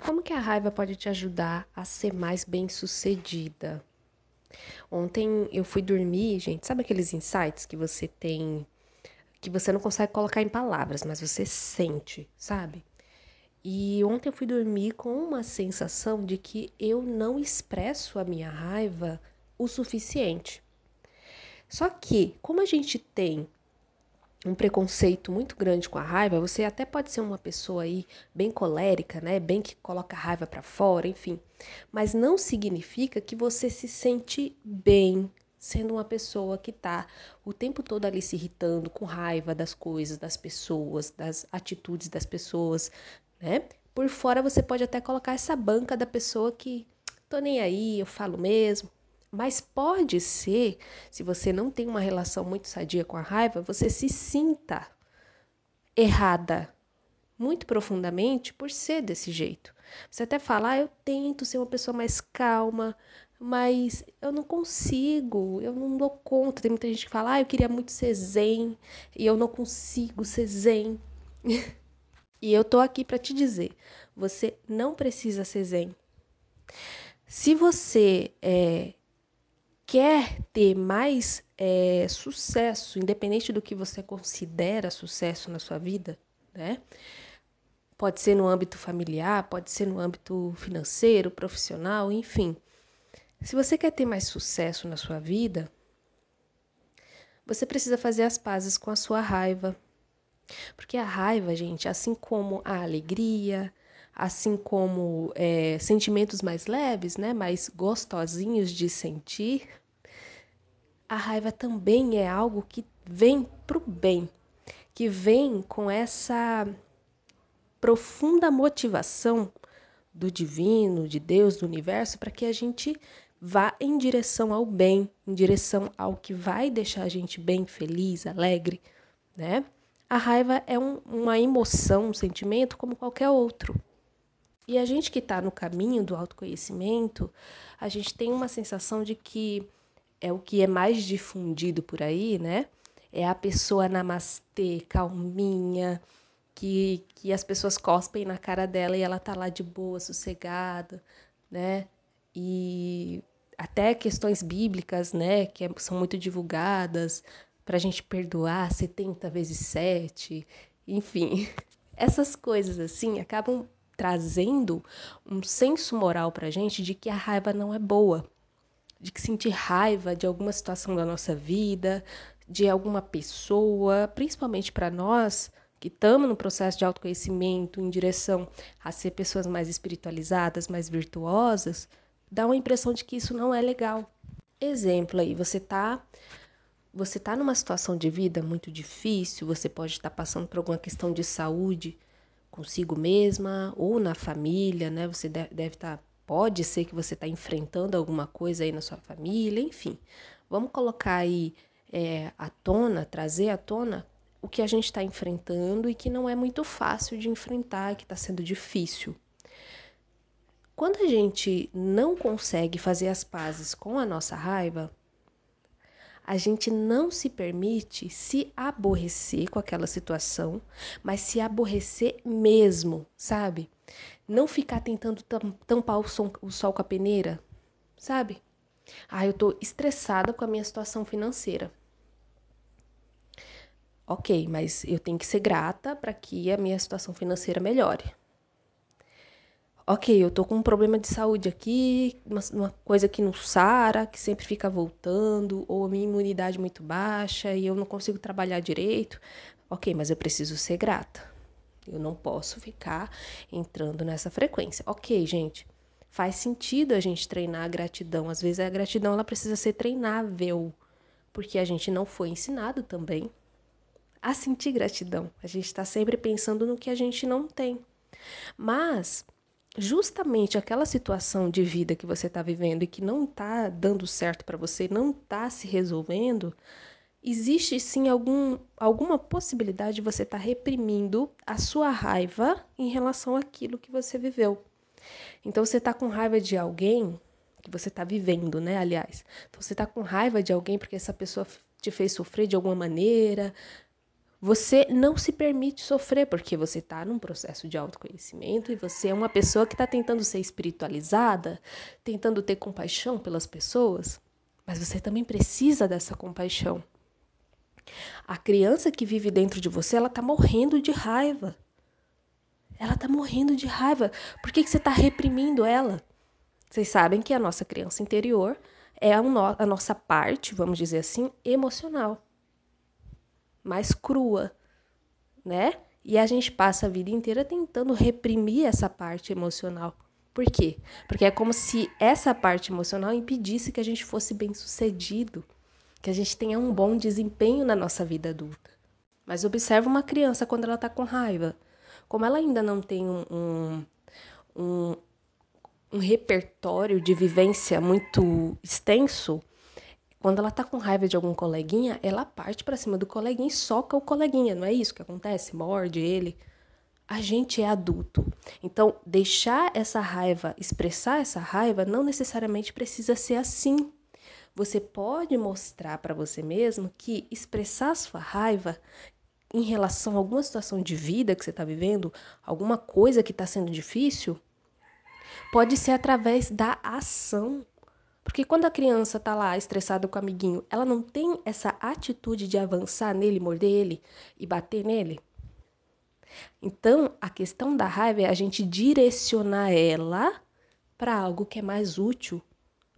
Como que a raiva pode te ajudar a ser mais bem-sucedida? Ontem eu fui dormir, gente, sabe aqueles insights que você tem que você não consegue colocar em palavras, mas você sente, sabe? E ontem eu fui dormir com uma sensação de que eu não expresso a minha raiva o suficiente. Só que, como a gente tem um preconceito muito grande com a raiva, você até pode ser uma pessoa aí bem colérica, né? Bem que coloca a raiva para fora, enfim. Mas não significa que você se sente bem sendo uma pessoa que tá o tempo todo ali se irritando com raiva das coisas, das pessoas, das atitudes das pessoas, né? Por fora você pode até colocar essa banca da pessoa que tô nem aí, eu falo mesmo, mas pode ser, se você não tem uma relação muito sadia com a raiva, você se sinta errada muito profundamente por ser desse jeito. Você até fala, ah, eu tento ser uma pessoa mais calma, mas eu não consigo, eu não dou conta. Tem muita gente que fala, ah, eu queria muito ser zen e eu não consigo ser zen. e eu tô aqui para te dizer, você não precisa ser zen. Se você é, quer ter mais é, sucesso, independente do que você considera sucesso na sua vida, né? Pode ser no âmbito familiar, pode ser no âmbito financeiro, profissional, enfim. Se você quer ter mais sucesso na sua vida, você precisa fazer as pazes com a sua raiva. Porque a raiva, gente, assim como a alegria, assim como é, sentimentos mais leves, né, mais gostosinhos de sentir, a raiva também é algo que vem para o bem, que vem com essa profunda motivação do divino, de Deus, do universo, para que a gente vá em direção ao bem, em direção ao que vai deixar a gente bem, feliz, alegre, né? A raiva é um, uma emoção, um sentimento como qualquer outro. E a gente que está no caminho do autoconhecimento, a gente tem uma sensação de que é o que é mais difundido por aí, né? É a pessoa namastê, calminha, que, que as pessoas cospem na cara dela e ela tá lá de boa, sossegada, né? E até questões bíblicas, né, que é, são muito divulgadas, para a gente perdoar 70 vezes 7, enfim. Essas coisas assim acabam trazendo um senso moral para a gente de que a raiva não é boa, de que sentir raiva de alguma situação da nossa vida, de alguma pessoa, principalmente para nós que estamos no processo de autoconhecimento em direção a ser pessoas mais espiritualizadas, mais virtuosas, dá uma impressão de que isso não é legal. Exemplo aí, você tá você tá numa situação de vida muito difícil, você pode estar passando por alguma questão de saúde consigo mesma ou na família, né? Você deve estar tá Pode ser que você está enfrentando alguma coisa aí na sua família, enfim. Vamos colocar aí é, à tona, trazer à tona o que a gente está enfrentando e que não é muito fácil de enfrentar, que está sendo difícil. Quando a gente não consegue fazer as pazes com a nossa raiva, a gente não se permite se aborrecer com aquela situação, mas se aborrecer mesmo, sabe? Não ficar tentando tampar o, som, o sol com a peneira, sabe? Ah, eu tô estressada com a minha situação financeira. Ok, mas eu tenho que ser grata para que a minha situação financeira melhore. Ok, eu tô com um problema de saúde aqui, uma, uma coisa que não sara, que sempre fica voltando, ou a minha imunidade muito baixa e eu não consigo trabalhar direito. Ok, mas eu preciso ser grata. Eu não posso ficar entrando nessa frequência. Ok, gente, faz sentido a gente treinar a gratidão. Às vezes a gratidão ela precisa ser treinável, porque a gente não foi ensinado também a sentir gratidão. A gente está sempre pensando no que a gente não tem. Mas justamente aquela situação de vida que você está vivendo e que não está dando certo para você, não está se resolvendo, existe sim algum, alguma possibilidade de você estar tá reprimindo a sua raiva em relação àquilo que você viveu. Então você está com raiva de alguém que você está vivendo, né? Aliás, então você está com raiva de alguém porque essa pessoa te fez sofrer de alguma maneira. Você não se permite sofrer porque você está num processo de autoconhecimento e você é uma pessoa que está tentando ser espiritualizada, tentando ter compaixão pelas pessoas, mas você também precisa dessa compaixão. A criança que vive dentro de você, ela está morrendo de raiva. Ela está morrendo de raiva. Por que, que você está reprimindo ela? Vocês sabem que a nossa criança interior é a, no a nossa parte, vamos dizer assim, emocional mais crua, né? E a gente passa a vida inteira tentando reprimir essa parte emocional. Por quê? Porque é como se essa parte emocional impedisse que a gente fosse bem-sucedido, que a gente tenha um bom desempenho na nossa vida adulta. Mas observa uma criança quando ela está com raiva. Como ela ainda não tem um, um, um, um repertório de vivência muito extenso, quando ela tá com raiva de algum coleguinha, ela parte para cima do coleguinha e soca o coleguinha, não é isso que acontece? Morde ele. A gente é adulto. Então, deixar essa raiva, expressar essa raiva, não necessariamente precisa ser assim. Você pode mostrar para você mesmo que expressar sua raiva em relação a alguma situação de vida que você está vivendo, alguma coisa que está sendo difícil, pode ser através da ação. Porque quando a criança tá lá estressada com o amiguinho, ela não tem essa atitude de avançar nele, morder ele e bater nele? Então, a questão da raiva é a gente direcionar ela para algo que é mais útil,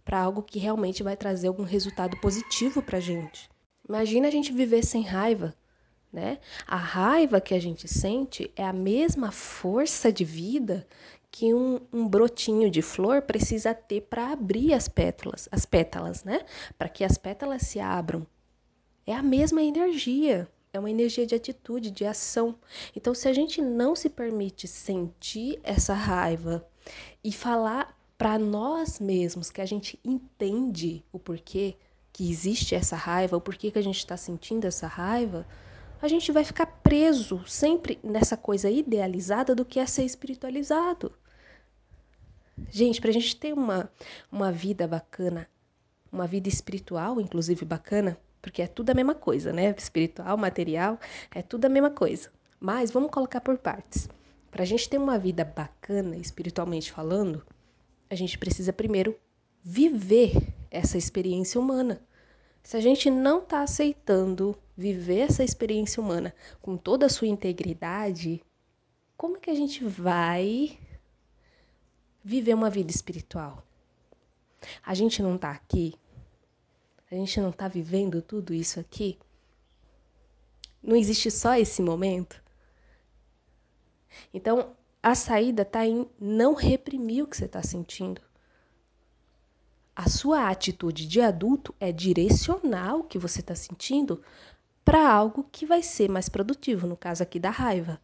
para algo que realmente vai trazer algum resultado positivo para gente. Imagina a gente viver sem raiva, né? A raiva que a gente sente é a mesma força de vida que um, um brotinho de flor precisa ter para abrir as pétalas, as pétalas, né? Para que as pétalas se abram. É a mesma energia, é uma energia de atitude, de ação. Então, se a gente não se permite sentir essa raiva e falar para nós mesmos que a gente entende o porquê que existe essa raiva, o porquê que a gente está sentindo essa raiva, a gente vai ficar preso sempre nessa coisa idealizada do que é ser espiritualizado. Gente, para a gente ter uma, uma vida bacana, uma vida espiritual, inclusive bacana, porque é tudo a mesma coisa, né? Espiritual, material, é tudo a mesma coisa. Mas vamos colocar por partes. Para a gente ter uma vida bacana, espiritualmente falando, a gente precisa primeiro viver essa experiência humana. Se a gente não está aceitando viver essa experiência humana com toda a sua integridade, como é que a gente vai viver uma vida espiritual. A gente não está aqui, a gente não está vivendo tudo isso aqui. Não existe só esse momento. Então, a saída está em não reprimir o que você está sentindo. A sua atitude de adulto é direcionar o que você está sentindo para algo que vai ser mais produtivo, no caso aqui da raiva.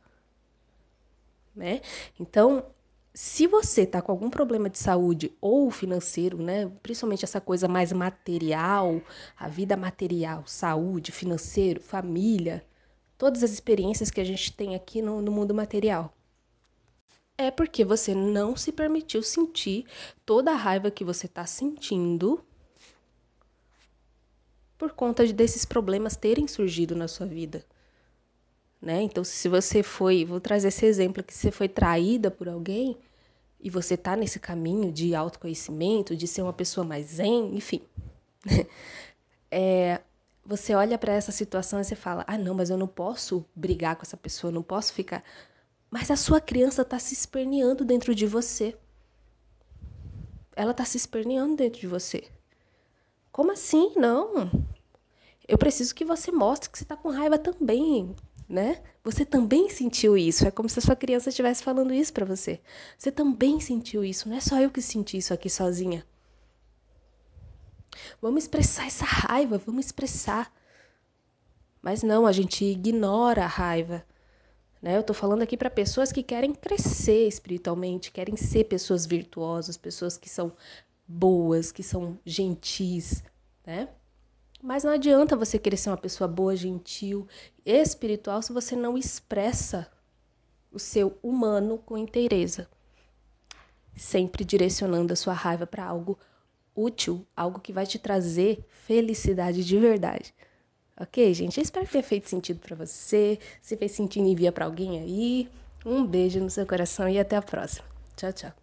Né? Então, se você está com algum problema de saúde ou financeiro, né, principalmente essa coisa mais material, a vida material, saúde, financeiro, família, todas as experiências que a gente tem aqui no, no mundo material, é porque você não se permitiu sentir toda a raiva que você está sentindo por conta desses problemas terem surgido na sua vida. Né? Então, se você foi, vou trazer esse exemplo que você foi traída por alguém e você tá nesse caminho de autoconhecimento, de ser uma pessoa mais zen, enfim. é, você olha para essa situação e você fala: "Ah, não, mas eu não posso brigar com essa pessoa, não posso ficar". Mas a sua criança está se esperneando dentro de você. Ela está se esperneando dentro de você. Como assim? Não. Eu preciso que você mostre que você está com raiva também né? Você também sentiu isso. É como se a sua criança estivesse falando isso para você. Você também sentiu isso. Não é só eu que senti isso aqui sozinha. Vamos expressar essa raiva, vamos expressar. Mas não, a gente ignora a raiva. Né? Eu estou falando aqui para pessoas que querem crescer espiritualmente, querem ser pessoas virtuosas, pessoas que são boas, que são gentis, né? Mas não adianta você querer ser uma pessoa boa, gentil, espiritual se você não expressa o seu humano com inteireza. Sempre direcionando a sua raiva para algo útil, algo que vai te trazer felicidade de verdade. Ok, gente? Eu espero que tenha feito sentido para você. Se fez sentido, envia para alguém aí. Um beijo no seu coração e até a próxima. Tchau, tchau.